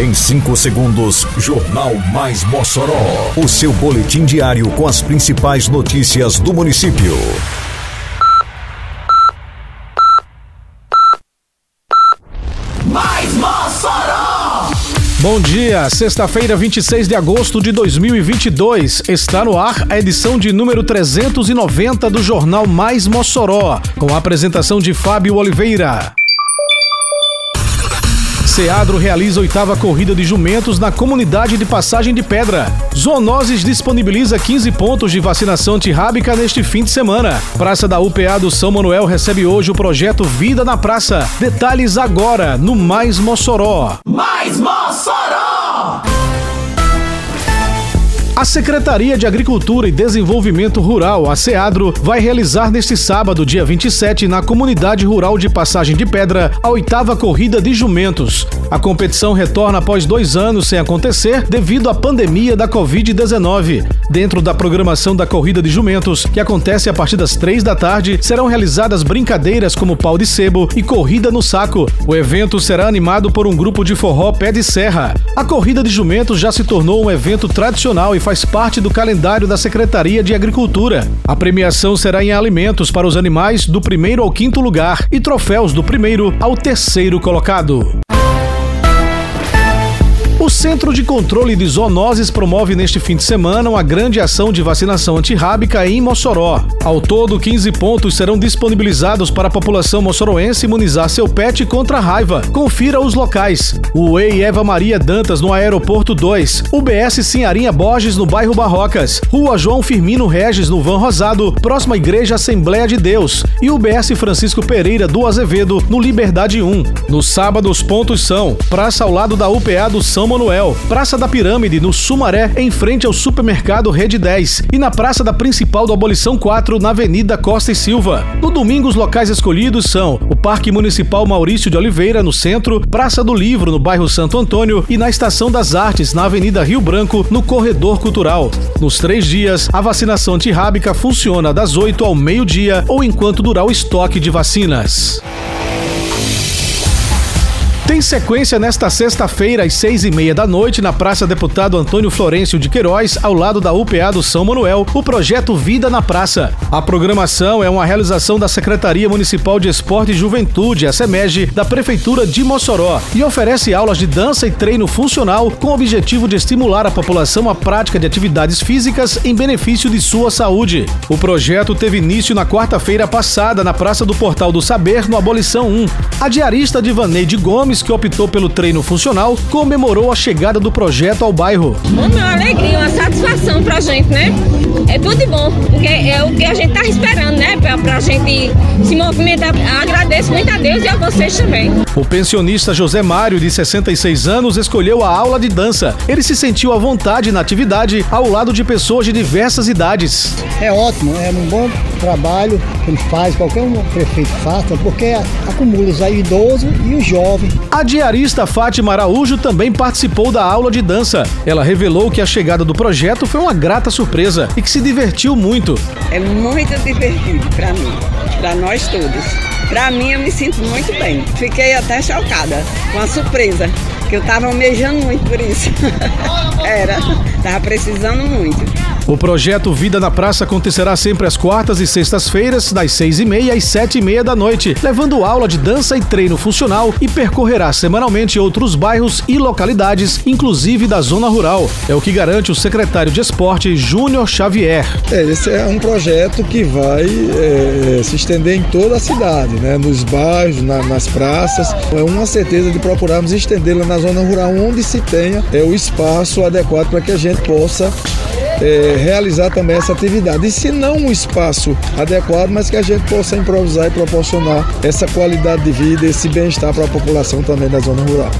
Em 5 segundos, Jornal Mais Mossoró. O seu boletim diário com as principais notícias do município. Mais Mossoró! Bom dia, sexta-feira, 26 de agosto de 2022. Está no ar a edição de número 390 do Jornal Mais Mossoró, com a apresentação de Fábio Oliveira. Seadro realiza oitava corrida de jumentos na comunidade de Passagem de Pedra. Zoonoses disponibiliza 15 pontos de vacinação antirrábica neste fim de semana. Praça da UPA do São Manuel recebe hoje o projeto Vida na Praça. Detalhes agora no Mais Mossoró. Mais Mossoró! A Secretaria de Agricultura e Desenvolvimento Rural, a SEADRO, vai realizar neste sábado, dia 27, na comunidade rural de Passagem de Pedra, a oitava corrida de jumentos. A competição retorna após dois anos sem acontecer devido à pandemia da Covid-19. Dentro da programação da corrida de jumentos, que acontece a partir das três da tarde, serão realizadas brincadeiras como pau de sebo e corrida no saco. O evento será animado por um grupo de forró pé de serra. A corrida de jumentos já se tornou um evento tradicional e faz parte do calendário da Secretaria de Agricultura. A premiação será em alimentos para os animais do primeiro ao quinto lugar e troféus do primeiro ao terceiro colocado. O Centro de Controle de Zoonoses promove neste fim de semana uma grande ação de vacinação antirrábica em Mossoró. Ao todo, 15 pontos serão disponibilizados para a população mossoroense imunizar seu pet contra a raiva. Confira os locais. O EI Eva Maria Dantas no Aeroporto 2, UBS Sinharinha Borges no bairro Barrocas, Rua João Firmino Regis no Van Rosado, próxima Igreja Assembleia de Deus e UBS Francisco Pereira do Azevedo no Liberdade 1. No sábado, os pontos são Praça ao lado da UPA do São Manuel, Praça da Pirâmide, no Sumaré, em frente ao supermercado Rede 10, e na Praça da Principal do Abolição 4, na Avenida Costa e Silva. No domingo, os locais escolhidos são o Parque Municipal Maurício de Oliveira, no centro, Praça do Livro, no bairro Santo Antônio, e na Estação das Artes, na Avenida Rio Branco, no Corredor Cultural. Nos três dias, a vacinação antirrábica funciona das 8 ao meio-dia ou enquanto durar o estoque de vacinas. Tem sequência nesta sexta-feira, às seis e meia da noite, na Praça Deputado Antônio Florencio de Queiroz, ao lado da UPA do São Manuel, o projeto Vida na Praça. A programação é uma realização da Secretaria Municipal de Esporte e Juventude, a SEMEG, da Prefeitura de Mossoró, e oferece aulas de dança e treino funcional com o objetivo de estimular a população à prática de atividades físicas em benefício de sua saúde. O projeto teve início na quarta-feira passada, na Praça do Portal do Saber, no Abolição 1. A diarista Divaneide Gomes que optou pelo treino funcional, comemorou a chegada do projeto ao bairro. Uma alegria, uma satisfação pra gente, né? É tudo de bom, porque é o que a gente tá esperando, pra gente se movimentar. Agradeço muito a Deus e a vocês também. O pensionista José Mário, de 66 anos, escolheu a aula de dança. Ele se sentiu à vontade na atividade ao lado de pessoas de diversas idades. É ótimo, é um bom trabalho que ele faz, qualquer um prefeito faça, porque acumula os idosos e os jovens. A diarista Fátima Araújo também participou da aula de dança. Ela revelou que a chegada do projeto foi uma grata surpresa e que se divertiu muito. É muito divertido para mim, para nós todos. Para mim, eu me sinto muito bem. Fiquei até chocada com a surpresa, que eu estava almejando muito por isso. Era, estava precisando muito. O projeto Vida na Praça acontecerá sempre às quartas e sextas-feiras, das seis e meia às sete e meia da noite, levando aula de dança e treino funcional e percorrerá semanalmente outros bairros e localidades, inclusive da zona rural. É o que garante o secretário de Esporte, Júnior Xavier. É, esse é um projeto que vai é, se estender em toda a cidade, né? nos bairros, na, nas praças. É uma certeza de procurarmos estendê-la na zona rural, onde se tenha é, o espaço adequado para que a gente possa é, realizar também essa atividade. E se não um espaço adequado, mas que a gente possa improvisar e proporcionar essa qualidade de vida, esse bem-estar para a população também da zona rural.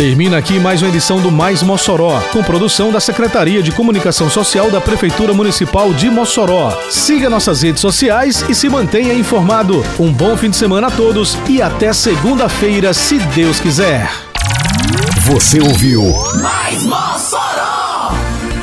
Termina aqui mais uma edição do Mais Mossoró, com produção da Secretaria de Comunicação Social da Prefeitura Municipal de Mossoró. Siga nossas redes sociais e se mantenha informado. Um bom fim de semana a todos e até segunda-feira, se Deus quiser. Você ouviu Mais Mossoró!